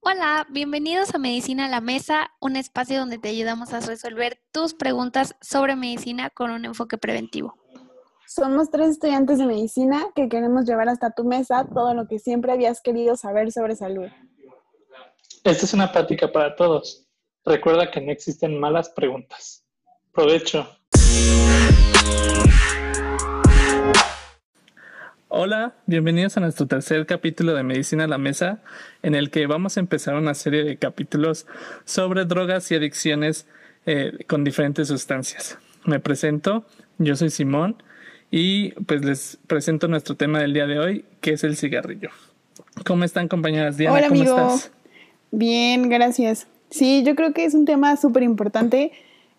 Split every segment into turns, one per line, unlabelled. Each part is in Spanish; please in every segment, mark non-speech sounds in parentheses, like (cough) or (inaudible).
Hola, bienvenidos a Medicina a la Mesa, un espacio donde te ayudamos a resolver tus preguntas sobre medicina con un enfoque preventivo.
Somos tres estudiantes de medicina que queremos llevar hasta tu mesa todo lo que siempre habías querido saber sobre salud.
Esta es una práctica para todos. Recuerda que no existen malas preguntas. Provecho. Hola, bienvenidos a nuestro tercer capítulo de Medicina a la Mesa, en el que vamos a empezar una serie de capítulos sobre drogas y adicciones eh, con diferentes sustancias. Me presento, yo soy Simón y pues les presento nuestro tema del día de hoy, que es el cigarrillo. ¿Cómo están compañeras? Diana,
Hola,
¿cómo
amigo.
estás?
Bien, gracias. Sí, yo creo que es un tema súper importante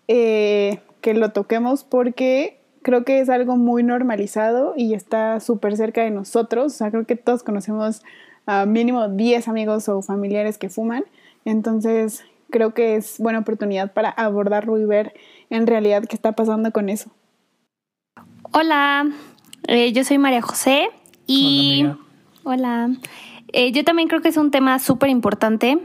eh, que lo toquemos porque creo que es algo muy normalizado y está súper cerca de nosotros. O sea, creo que todos conocemos a mínimo 10 amigos o familiares que fuman. Entonces, creo que es buena oportunidad para abordarlo y ver en realidad qué está pasando con eso.
Hola, eh, yo soy María José y...
Hola, amiga.
Hola. Eh, yo también creo que es un tema súper importante,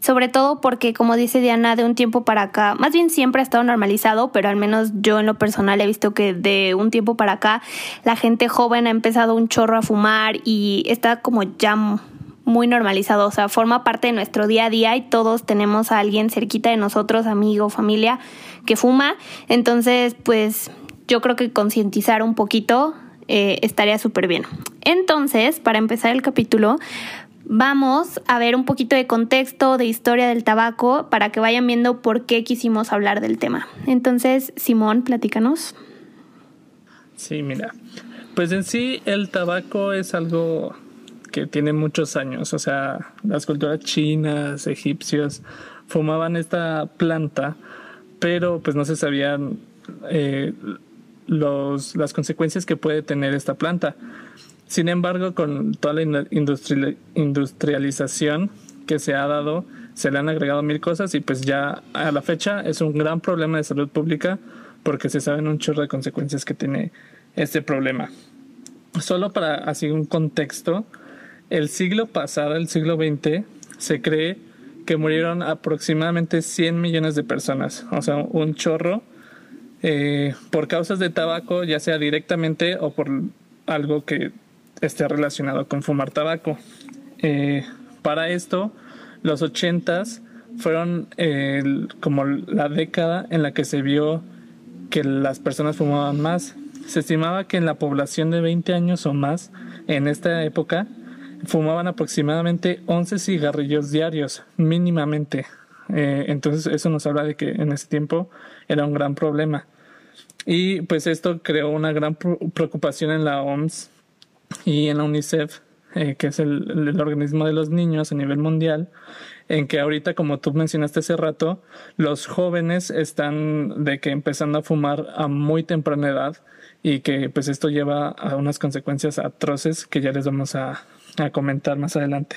sobre todo porque, como dice Diana, de un tiempo para acá, más bien siempre ha estado normalizado, pero al menos yo en lo personal he visto que de un tiempo para acá la gente joven ha empezado un chorro a fumar y está como ya muy normalizado, o sea, forma parte de nuestro día a día y todos tenemos a alguien cerquita de nosotros, amigo, familia, que fuma. Entonces, pues yo creo que concientizar un poquito eh, estaría súper bien. Entonces, para empezar el capítulo, vamos a ver un poquito de contexto, de historia del tabaco, para que vayan viendo por qué quisimos hablar del tema. Entonces, Simón, platícanos.
Sí, mira. Pues en sí el tabaco es algo que tiene muchos años. O sea, las culturas chinas, egipcios, fumaban esta planta, pero pues no se sabían eh, las consecuencias que puede tener esta planta. Sin embargo, con toda la industri- industrialización que se ha dado, se le han agregado mil cosas y pues ya a la fecha es un gran problema de salud pública porque se saben un chorro de consecuencias que tiene este problema. Solo para así un contexto, el siglo pasado, el siglo XX, se cree que murieron aproximadamente 100 millones de personas, o sea, un chorro eh, por causas de tabaco, ya sea directamente o por algo que esté relacionado con fumar tabaco. Eh, para esto, los ochentas fueron eh, como la década en la que se vio que las personas fumaban más. Se estimaba que en la población de 20 años o más, en esta época, fumaban aproximadamente 11 cigarrillos diarios, mínimamente. Eh, entonces eso nos habla de que en ese tiempo era un gran problema. Y pues esto creó una gran preocupación en la OMS y en la UNICEF, eh, que es el, el organismo de los niños a nivel mundial, en que ahorita, como tú mencionaste hace rato, los jóvenes están de que empezando a fumar a muy temprana edad y que pues esto lleva a unas consecuencias atroces que ya les vamos a, a comentar más adelante.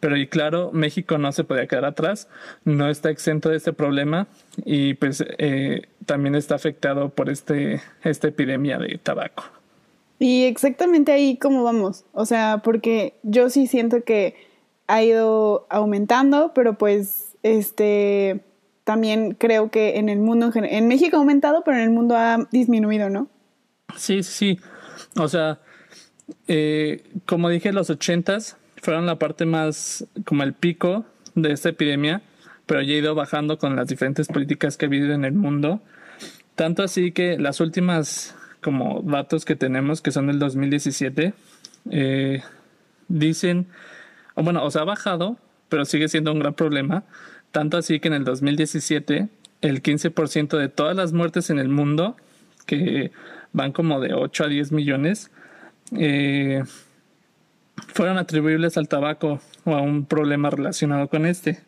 Pero y claro, México no se podía quedar atrás, no está exento de este problema y pues eh, también está afectado por este, esta epidemia de tabaco.
Y exactamente ahí cómo vamos. O sea, porque yo sí siento que ha ido aumentando, pero pues este también creo que en el mundo en, general, en México ha aumentado, pero en el mundo ha disminuido, ¿no?
Sí, sí, sí. O sea, eh, como dije, los ochentas fueron la parte más, como el pico de esta epidemia, pero ya ha ido bajando con las diferentes políticas que ha habido en el mundo. Tanto así que las últimas como datos que tenemos, que son del 2017, eh, dicen, bueno, o sea, ha bajado, pero sigue siendo un gran problema. Tanto así que en el 2017, el 15% de todas las muertes en el mundo, que van como de 8 a 10 millones, eh, fueron atribuibles al tabaco o a un problema relacionado con este.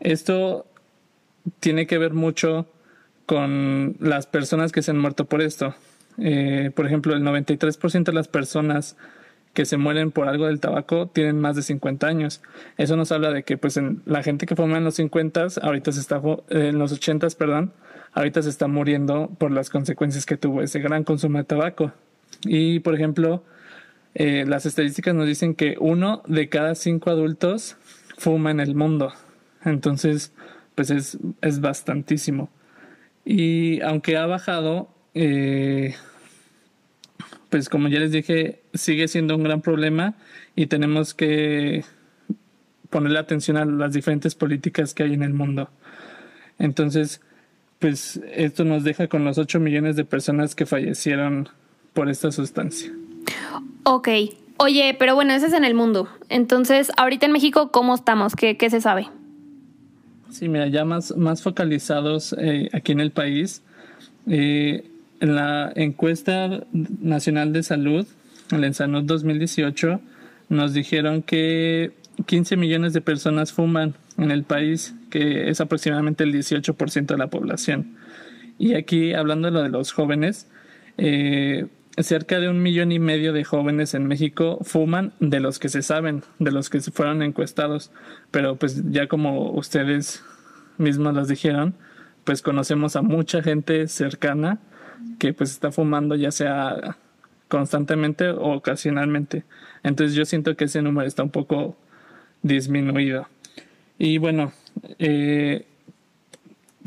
Esto tiene que ver mucho con las personas que se han muerto por esto. Eh, por ejemplo, el 93% de las personas que se mueren por algo del tabaco tienen más de 50 años. Eso nos habla de que pues la gente que fuma en los 50 ahorita se está eh, en los 80 perdón, ahorita se está muriendo por las consecuencias que tuvo ese gran consumo de tabaco. Y por ejemplo, eh, las estadísticas nos dicen que uno de cada cinco adultos fuma en el mundo. Entonces, pues es, es bastantísimo. Y aunque ha bajado, eh, pues como ya les dije, sigue siendo un gran problema y tenemos que ponerle atención a las diferentes políticas que hay en el mundo. Entonces, pues esto nos deja con los 8 millones de personas que fallecieron por esta sustancia.
Ok. Oye, pero bueno, ese es en el mundo. Entonces, ahorita en México, ¿cómo estamos? ¿Qué, qué se sabe?
Sí, mira, ya más, más focalizados eh, aquí en el país. Eh, en la encuesta nacional de salud, el Ensanud 2018, nos dijeron que 15 millones de personas fuman en el país, que es aproximadamente el 18% de la población. Y aquí, hablando de lo de los jóvenes, eh, cerca de un millón y medio de jóvenes en México fuman de los que se saben, de los que se fueron encuestados. Pero pues ya como ustedes mismos las dijeron, pues conocemos a mucha gente cercana que pues está fumando ya sea constantemente o ocasionalmente. Entonces yo siento que ese número está un poco disminuido. Y bueno, eh,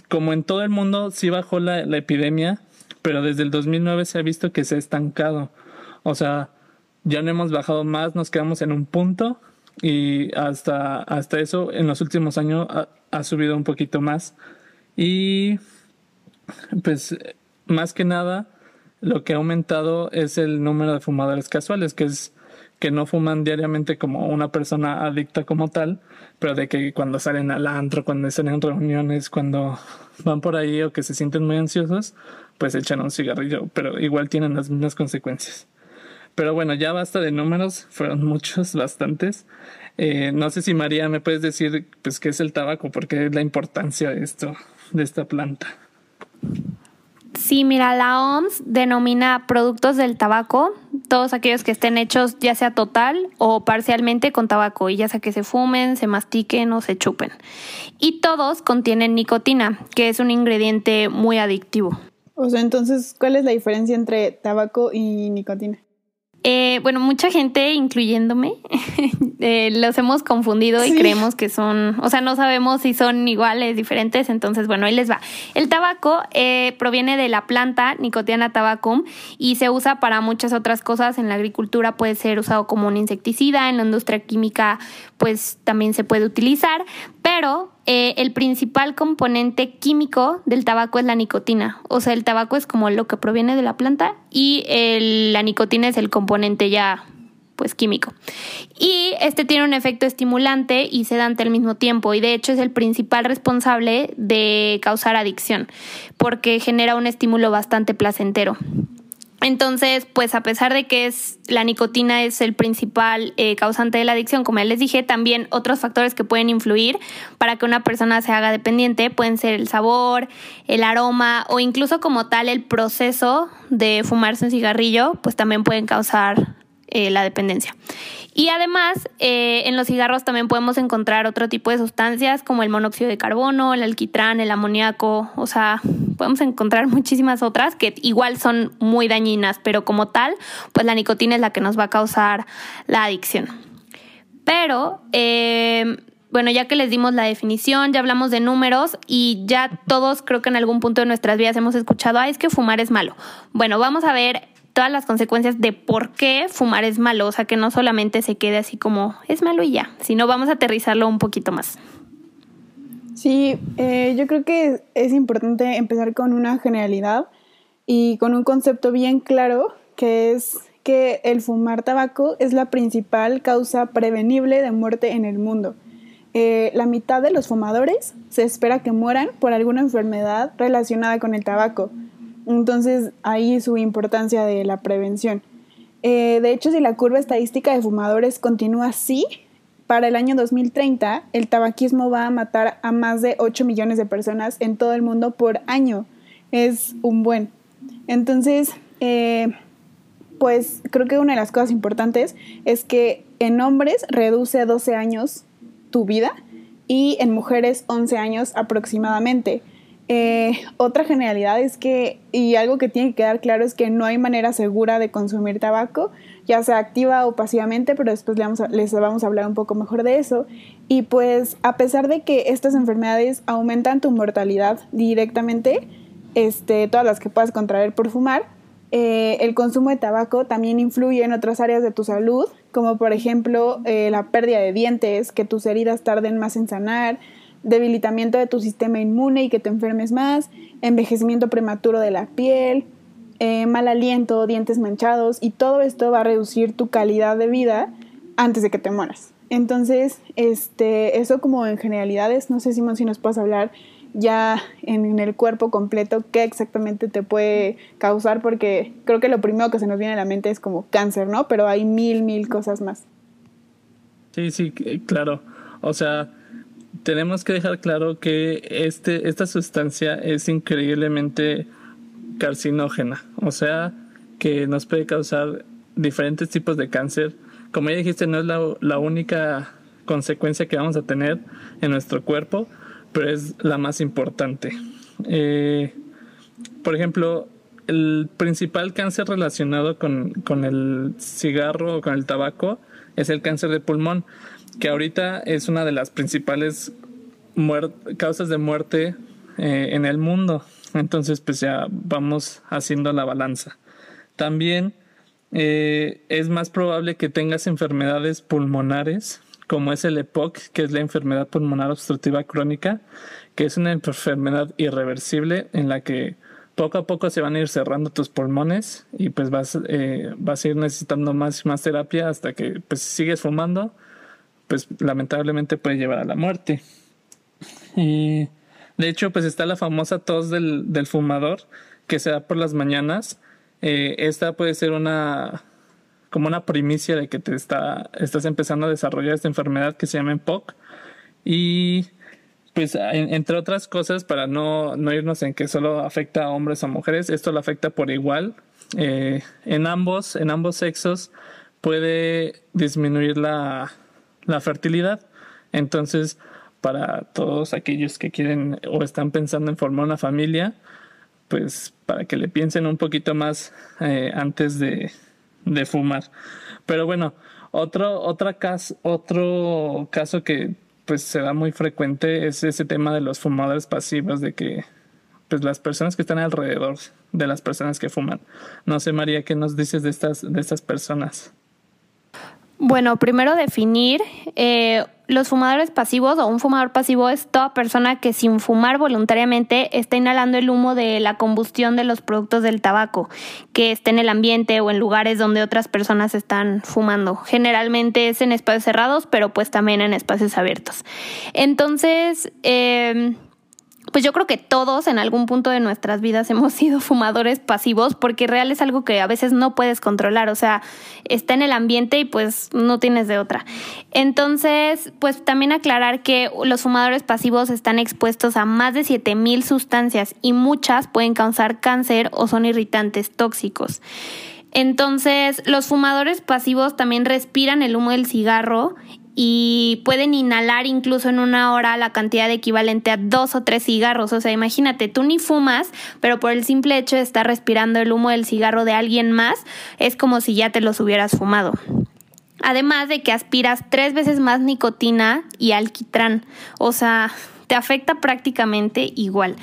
como en todo el mundo sí bajó la, la, epidemia, pero desde el 2009 se ha visto que se ha estancado. O sea, ya no hemos bajado más, nos quedamos en un punto y hasta, hasta eso en los últimos años ha, ha subido un poquito más. Y pues más que nada lo que ha aumentado es el número de fumadores casuales, que es que no fuman diariamente como una persona adicta como tal, pero de que cuando salen al antro, cuando están en reuniones, cuando van por ahí o que se sienten muy ansiosos, pues echan un cigarrillo, pero igual tienen las mismas consecuencias. Pero bueno, ya basta de números, fueron muchos, bastantes. Eh, no sé si María me puedes decir pues qué es el tabaco, porque es la importancia de esto, de esta planta.
Sí, mira, la OMS denomina productos del tabaco todos aquellos que estén hechos ya sea total o parcialmente con tabaco, y ya sea que se fumen, se mastiquen o se chupen. Y todos contienen nicotina, que es un ingrediente muy adictivo.
O sea, entonces, ¿cuál es la diferencia entre tabaco y nicotina?
Eh, bueno, mucha gente, incluyéndome, (laughs) eh, los hemos confundido y creemos que son, o sea, no sabemos si son iguales, diferentes, entonces, bueno, ahí les va. El tabaco eh, proviene de la planta Nicotiana tabacum y se usa para muchas otras cosas. En la agricultura puede ser usado como un insecticida, en la industria química pues también se puede utilizar, pero eh, el principal componente químico del tabaco es la nicotina. O sea, el tabaco es como lo que proviene de la planta y la nicotina es el componente ya pues químico. Y este tiene un efecto estimulante y sedante al mismo tiempo y de hecho es el principal responsable de causar adicción porque genera un estímulo bastante placentero. Entonces, pues a pesar de que es la nicotina es el principal eh, causante de la adicción, como ya les dije, también otros factores que pueden influir para que una persona se haga dependiente pueden ser el sabor, el aroma o incluso como tal el proceso de fumarse un cigarrillo, pues también pueden causar eh, la dependencia. Y además, eh, en los cigarros también podemos encontrar otro tipo de sustancias como el monóxido de carbono, el alquitrán, el amoníaco, o sea, podemos encontrar (laughs) muchísimas otras que igual son muy dañinas, pero como tal, pues la nicotina es la que nos va a causar la adicción. Pero, eh, bueno, ya que les dimos la definición, ya hablamos de números y ya todos creo que en algún punto de nuestras vidas hemos escuchado, ah, es que fumar es malo. Bueno, vamos a ver todas las consecuencias de por qué fumar es malo, o sea, que no solamente se quede así como es malo y ya, sino vamos a aterrizarlo un poquito más.
Sí, eh, yo creo que es importante empezar con una generalidad y con un concepto bien claro, que es que el fumar tabaco es la principal causa prevenible de muerte en el mundo. Eh, la mitad de los fumadores se espera que mueran por alguna enfermedad relacionada con el tabaco. Entonces, ahí su importancia de la prevención. Eh, de hecho, si la curva estadística de fumadores continúa así, para el año 2030 el tabaquismo va a matar a más de 8 millones de personas en todo el mundo por año. Es un buen. Entonces, eh, pues creo que una de las cosas importantes es que en hombres reduce 12 años tu vida y en mujeres 11 años aproximadamente. Eh, otra generalidad es que, y algo que tiene que quedar claro es que no hay manera segura de consumir tabaco, ya sea activa o pasivamente, pero después les vamos, a, hablar un poco mejor de eso. Y pues a pesar de que estas enfermedades aumentan tu mortalidad directamente, este, todas las que puedas contraer por fumar, eh, el consumo de tabaco también influye en otras áreas de tu salud, como por ejemplo eh, la pérdida de dientes, que tus heridas tarden más en sanar, debilitamiento de tu sistema inmune y que te enfermes más, envejecimiento prematuro de la piel, eh, mal aliento, dientes manchados y todo esto va a reducir tu calidad de vida antes de que te mueras. Entonces, este, eso como en generalidades, no sé Simón si nos puedes hablar ya en, el cuerpo completo qué exactamente te puede causar, porque creo que lo primero que se nos viene a la mente es como cáncer, ¿no? Pero hay mil, mil cosas más.
Sí, sí, claro. O sea, tenemos que dejar claro que este, esta sustancia es increíblemente carcinógena, o sea, que nos puede causar diferentes tipos de cáncer. Como ya dijiste, no es la, única consecuencia que vamos a tener en nuestro cuerpo, pero es la más importante. Eh, por ejemplo, el principal cáncer relacionado con, el cigarro o con el tabaco es el cáncer de pulmón, que ahorita es una de las principales causas de muerte eh, en el mundo. Entonces, pues ya vamos haciendo la balanza. También eh, es más probable que tengas enfermedades pulmonares como es el EPOC, que es la enfermedad pulmonar obstructiva crónica, que es una enfermedad irreversible en la que poco a poco se van a ir cerrando tus pulmones y pues vas, eh, vas a ir necesitando más y más terapia hasta que pues si sigues fumando, pues lamentablemente puede llevar a la muerte. Y de hecho pues está la famosa tos del, del fumador que se da por las mañanas. Eh, esta puede ser una como una primicia de que te está, estás empezando a desarrollar esta enfermedad que se llama POC. Y pues entre otras cosas, para no, no, irnos en que solo afecta a hombres o mujeres, esto lo afecta por igual. Eh, en ambos, en ambos sexos puede disminuir la, la fertilidad. Entonces, para todos aquellos que quieren o están pensando en formar una familia, pues para que le piensen un poquito más eh, antes de, de fumar. Pero bueno, otro, caso, otro caso que pues se da muy frecuente es ese tema de los fumadores pasivos, de que pues las personas que están alrededor de las personas que fuman. No sé, María, ¿qué nos dices de estas, de estas personas?
Bueno, primero definir eh, los fumadores pasivos o un fumador pasivo es toda persona que sin fumar voluntariamente está inhalando el humo de la combustión de los productos del tabaco, que esté en el ambiente o en lugares donde otras personas están fumando. Generalmente es en espacios cerrados, pero pues también en espacios abiertos. Entonces, eh, pues yo creo que todos en algún punto de nuestras vidas (laughs) hemos sido fumadores pasivos porque real es algo que a veces no puedes controlar, o sea, está en el ambiente y pues no tienes de otra. Entonces, pues también aclarar que los fumadores pasivos están expuestos a más de 7000 sustancias y muchas pueden causar cáncer o son irritantes tóxicos. Entonces, los fumadores pasivos también respiran el humo del cigarro y pueden inhalar incluso en una hora la cantidad equivalente a dos o tres cigarros. O sea, imagínate, tú ni fumas, pero por el simple hecho de estar respirando el humo del cigarro de alguien más, es como si ya te los hubieras fumado. Además de que aspiras tres veces más nicotina y alquitrán. O sea, te afecta prácticamente igual.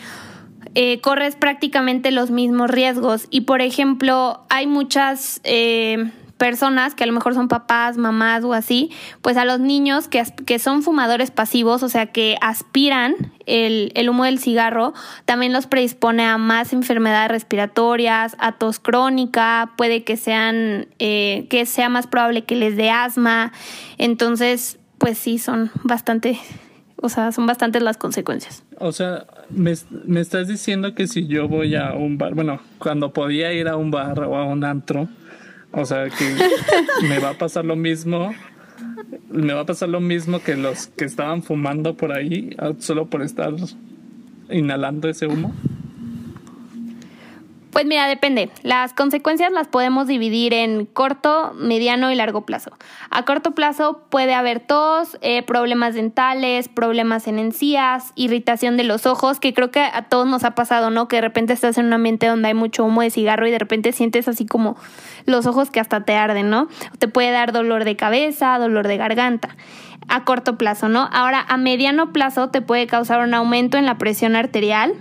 Eh, corres prácticamente los mismos riesgos. Y por ejemplo, hay muchas... Eh, personas que a lo mejor son papás, mamás o así, pues a los niños que, que son fumadores pasivos, o sea, que aspiran el, el, humo del cigarro, también los predispone a más enfermedades respiratorias, a tos crónica, puede que sean, eh, que sea más probable que les dé asma. Entonces, pues sí, son bastante, o sea, son bastantes las consecuencias.
O sea, me, me estás diciendo que si yo voy a un bar, bueno, cuando podía ir a un bar o a un antro, o sea, que me va a pasar lo mismo. Me va a pasar lo mismo que los que estaban fumando por ahí, solo por estar inhalando ese humo.
Pues mira, depende. Las consecuencias las podemos dividir en corto, mediano y largo plazo. A corto plazo puede haber tos, eh, problemas dentales, problemas en encías, irritación de los ojos, que creo que a todos nos ha pasado, ¿no? Que de repente estás en un ambiente donde hay mucho humo de cigarro y de repente sientes así como los ojos que hasta te arden, ¿no? Te puede dar dolor de cabeza, dolor de garganta a corto plazo, ¿no? Ahora, a mediano plazo te puede causar un aumento en la presión arterial,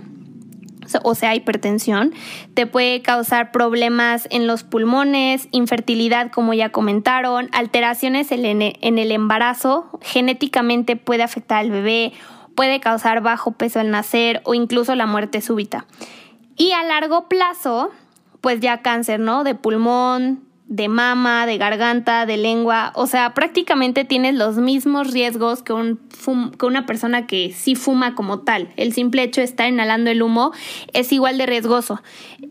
o sea, hipertensión, te puede causar problemas en los pulmones, infertilidad, como ya comentaron, alteraciones en el embarazo, genéticamente puede afectar al bebé, puede causar bajo peso al nacer o incluso la muerte súbita. Y a largo plazo, pues ya cáncer, ¿no? De pulmón, de mama, de garganta, de lengua, o sea, prácticamente tienes los mismos riesgos que, un que una persona que sí fuma como tal. El simple hecho de estar inhalando el humo es igual de riesgoso.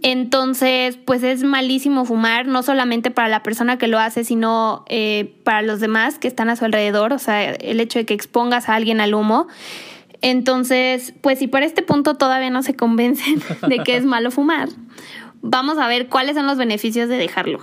Entonces, pues es malísimo fumar, no solamente para la persona que lo hace, sino eh, para los demás que están a su alrededor, o sea, el hecho de que expongas a alguien al humo. Entonces, pues si por este punto todavía no se convencen (laughs) de que es malo fumar, vamos a ver cuáles son los beneficios de dejarlo.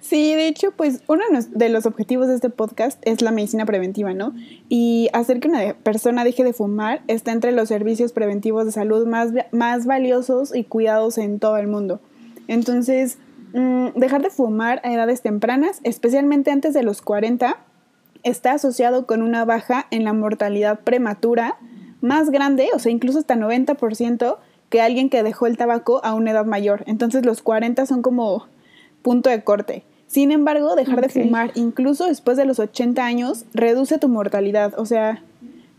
Sí, de hecho, pues uno de los objetivos de este podcast es la medicina preventiva, ¿no? Y hacer que una persona deje de fumar está entre los servicios preventivos de salud más, más valiosos y cuidados en todo el mundo. Entonces, mm, dejar de fumar a edades tempranas, especialmente antes de los 40, está asociado con una baja en la mortalidad prematura más grande, o sea, incluso hasta 90%, que alguien que dejó el tabaco a una edad mayor. Entonces los 40 son como punto de corte. Sin embargo, dejar de fumar, incluso después de los 80 años, reduce tu mortalidad. O sea,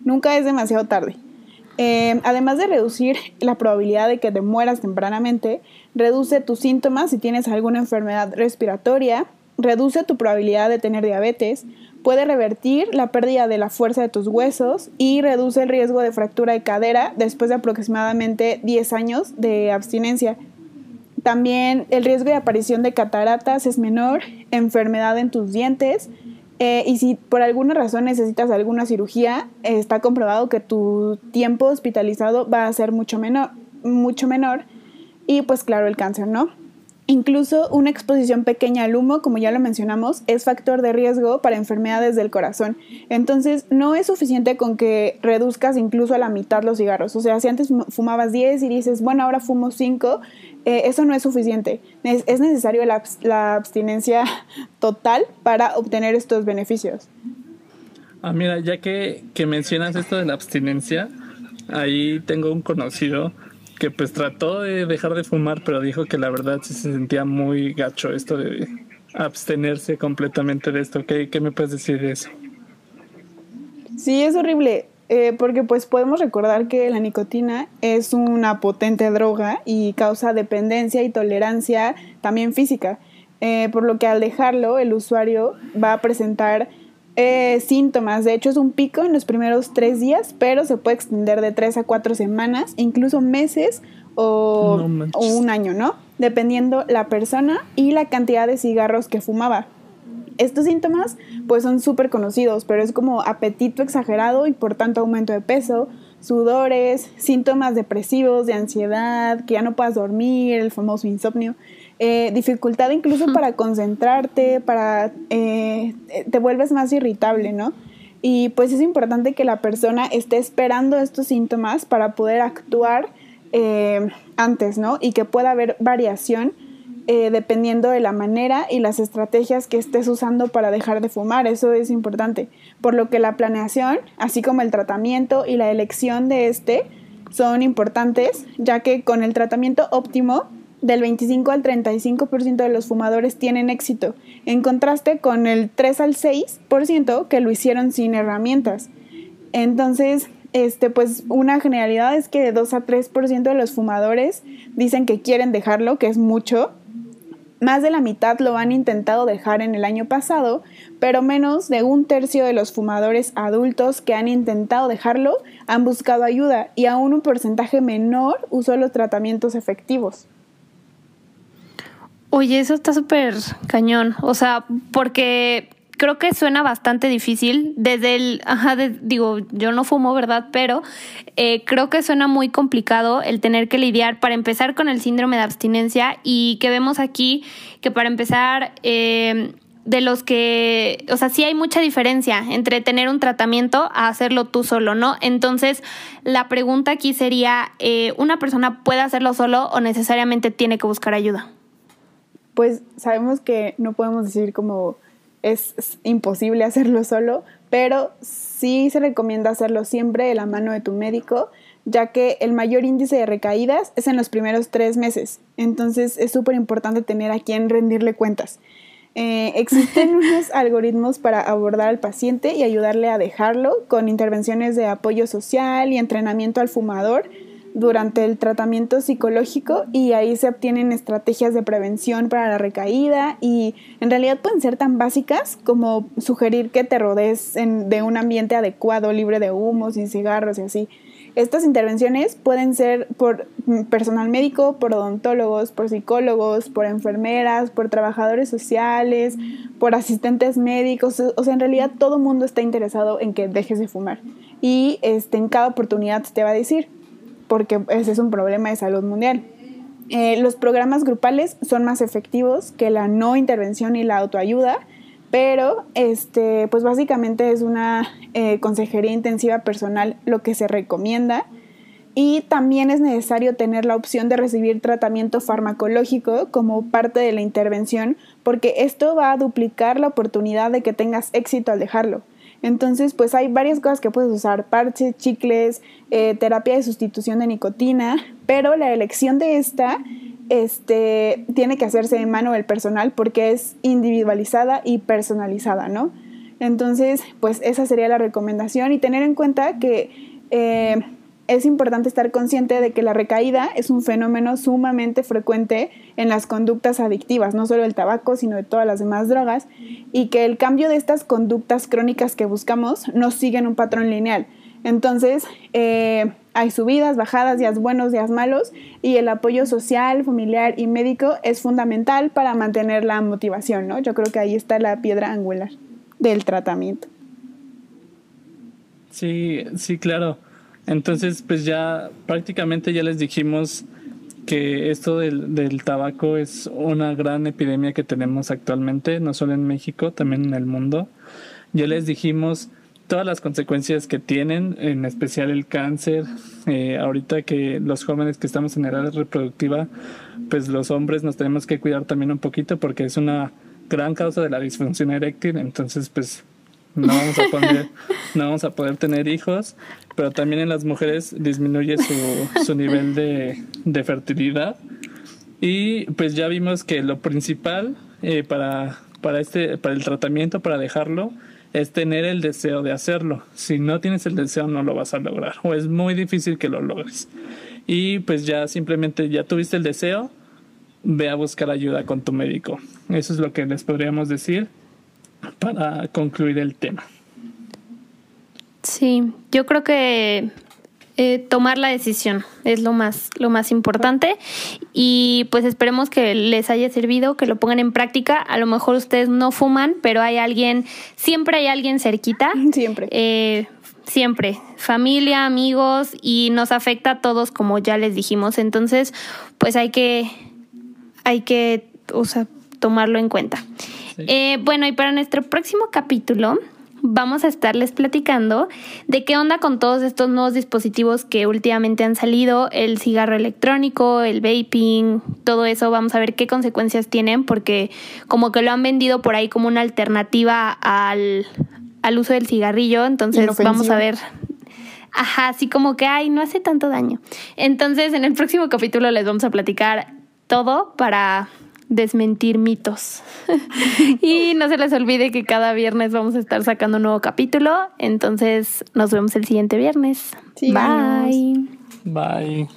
nunca es demasiado tarde. Eh, además de reducir (laughs) la probabilidad de que te mueras tempranamente, reduce tus síntomas si tienes alguna enfermedad respiratoria, reduce tu probabilidad de tener diabetes, puede revertir la pérdida de la fuerza de tus huesos y reduce el riesgo de fractura de cadera después de aproximadamente 10 años de abstinencia. También el riesgo de aparición de cataratas es menor, enfermedad en tus dientes. Eh, y si por alguna razón necesitas alguna cirugía, está comprobado que tu tiempo hospitalizado va a ser mucho menor, mucho menor. Y pues claro, el cáncer, ¿no? Incluso una exposición pequeña al humo, como ya lo mencionamos, es factor de riesgo para enfermedades del corazón. Entonces, no es suficiente con que reduzcas incluso a la mitad los cigarros. O sea, si antes fumabas 10 y dices, bueno, ahora fumo 5, eh, eso no es suficiente. Es, necesario la, abstinencia (laughs) total para obtener estos beneficios.
Ah, mira, ya que mencionas esto de la abstinencia, ahí tengo un conocido que pues trató de dejar de fumar, pero dijo que la verdad sí se sentía muy gacho esto de abstenerse completamente de esto. ¿Qué, qué me puedes decir de eso?
Sí, es horrible. Eh, porque pues podemos recordar que la nicotina es una potente droga y causa dependencia y tolerancia también física, eh, por lo que al dejarlo el usuario va a presentar eh, síntomas. De hecho es un pico en los primeros tres días, pero se puede extender de tres a cuatro semanas, incluso meses o, o un año, ¿no? Dependiendo la persona y la cantidad de cigarros que fumaba. Estos síntomas pues son súper conocidos, pero es como apetito exagerado y por tanto aumento de peso, sudores, síntomas depresivos, de ansiedad, que ya no puedas dormir, el famoso insomnio, eh, dificultad incluso para concentrarte, para eh, te vuelves más irritable, ¿no? Y pues es importante que la persona esté esperando estos síntomas para poder actuar eh, antes, ¿no? Y que pueda haber variación eh, dependiendo de la manera y las estrategias que estés usando para dejar de fumar. Eso es importante. Por lo que la planeación, así como el tratamiento y la elección de este, son importantes, ya que con el tratamiento óptimo, del 25 al 35% de los fumadores tienen éxito, en contraste con el 3 al 6% que lo hicieron sin herramientas. Entonces, este, pues una generalidad es que de 2 a 3% de los fumadores dicen que quieren dejarlo, que es mucho, más de la mitad lo han intentado dejar en el año pasado, pero menos de un tercio de los fumadores adultos que han intentado dejarlo han buscado ayuda y aún un porcentaje menor usó los tratamientos efectivos.
Oye, eso está súper cañón. O sea, porque creo que suena bastante difícil desde el, ajá, digo, yo no fumo, ¿verdad? Pero eh, creo que suena muy complicado el tener que lidiar para empezar con el síndrome de abstinencia y que vemos aquí que para empezar... Eh, de los que, o sea, sí hay mucha diferencia entre tener un tratamiento a hacerlo tú solo, ¿no? Entonces, la pregunta aquí sería, eh, ¿una persona puede hacerlo solo o necesariamente tiene que buscar ayuda?
Pues sabemos que no podemos decir como es, imposible hacerlo solo, pero sí se recomienda hacerlo siempre de la mano de tu médico, ya que el mayor índice de recaídas es en los primeros tres meses. Entonces es súper importante tener a quien rendirle cuentas. Eh, existen (laughs) unos algoritmos para abordar al paciente y ayudarle a dejarlo con intervenciones de apoyo social y entrenamiento al fumador durante el tratamiento psicológico y ahí se obtienen estrategias de prevención para la recaída y en realidad pueden ser tan básicas como sugerir que te rodees de un ambiente adecuado, libre de humos y cigarros y así. Estas intervenciones pueden ser por personal médico, por odontólogos, por psicólogos, por enfermeras, por trabajadores sociales, por asistentes médicos. O sea, en realidad todo mundo está interesado en que dejes de fumar. Y este, en cada oportunidad te va a decir, porque ese es un problema de salud mundial. Eh, los programas grupales son más efectivos que la no intervención y la autoayuda pero este, pues básicamente es una eh, consejería intensiva personal lo que se recomienda y también es necesario tener la opción de recibir tratamiento farmacológico como parte de la intervención porque esto va a duplicar la oportunidad de que tengas éxito al dejarlo. Entonces, pues hay varias cosas que puedes usar, parches, chicles, eh, terapia de sustitución de nicotina, pero la elección de esta este, tiene que hacerse en mano del personal porque es individualizada y personalizada, ¿no? Entonces, pues esa sería la recomendación y tener en cuenta que eh, es importante estar consciente de que la recaída es un fenómeno sumamente frecuente en las conductas adictivas, no solo el tabaco, sino de todas las demás drogas, y que el cambio de estas conductas crónicas que buscamos no siguen un patrón lineal. Entonces, eh, hay subidas, bajadas, días buenos, días malos y el apoyo social, familiar y médico es fundamental para mantener la motivación, ¿no? Yo creo que ahí está la piedra angular del tratamiento.
Sí, sí, claro. Entonces, pues ya prácticamente ya les dijimos que esto del, del tabaco es una gran epidemia que tenemos actualmente, no solo en México, también en el mundo. Ya les dijimos todas las consecuencias que tienen, en especial el cáncer. Eh, ahorita que los jóvenes que estamos en edad reproductiva, pues los hombres nos tenemos que cuidar también un poquito porque es una gran causa de la disfunción eréctil, entonces pues no vamos a poder, (laughs) no vamos a poder tener hijos, pero también en las mujeres disminuye su, su nivel de, de fertilidad. Y pues ya vimos que lo principal eh, para, para, este, para el tratamiento, para dejarlo, es tener el deseo de hacerlo. Si no tienes el deseo no lo vas a lograr o es muy difícil que lo logres. Y pues ya simplemente ya tuviste el deseo, ve a buscar ayuda con tu médico. Eso es lo que les podríamos decir para concluir el tema.
Sí, yo creo que eh, tomar la decisión es lo más, lo más importante y pues esperemos que les haya servido, que lo pongan en práctica. A lo mejor ustedes no fuman, pero hay alguien, siempre hay alguien cerquita. (laughs)
Siempre.
Eh, siempre, familia, amigos y nos afecta a todos como ya les dijimos. Entonces, pues hay que, hay que, o sea, tomarlo en cuenta. Eh, bueno, y para nuestro próximo capítulo vamos a estarles platicando de qué onda con todos estos nuevos dispositivos que últimamente han salido, el cigarro electrónico, el vaping, todo eso, vamos a ver qué consecuencias tienen, porque como que lo han vendido por ahí como una alternativa al, al uso del cigarrillo, entonces vamos a ver. Ajá, así como que, ay, no hace tanto daño. Entonces, en el próximo capítulo les vamos a platicar todo para desmentir mitos. (laughs) y no se les olvide que cada viernes vamos a estar sacando un nuevo capítulo. Entonces nos vemos el siguiente viernes. Bye.
Bye.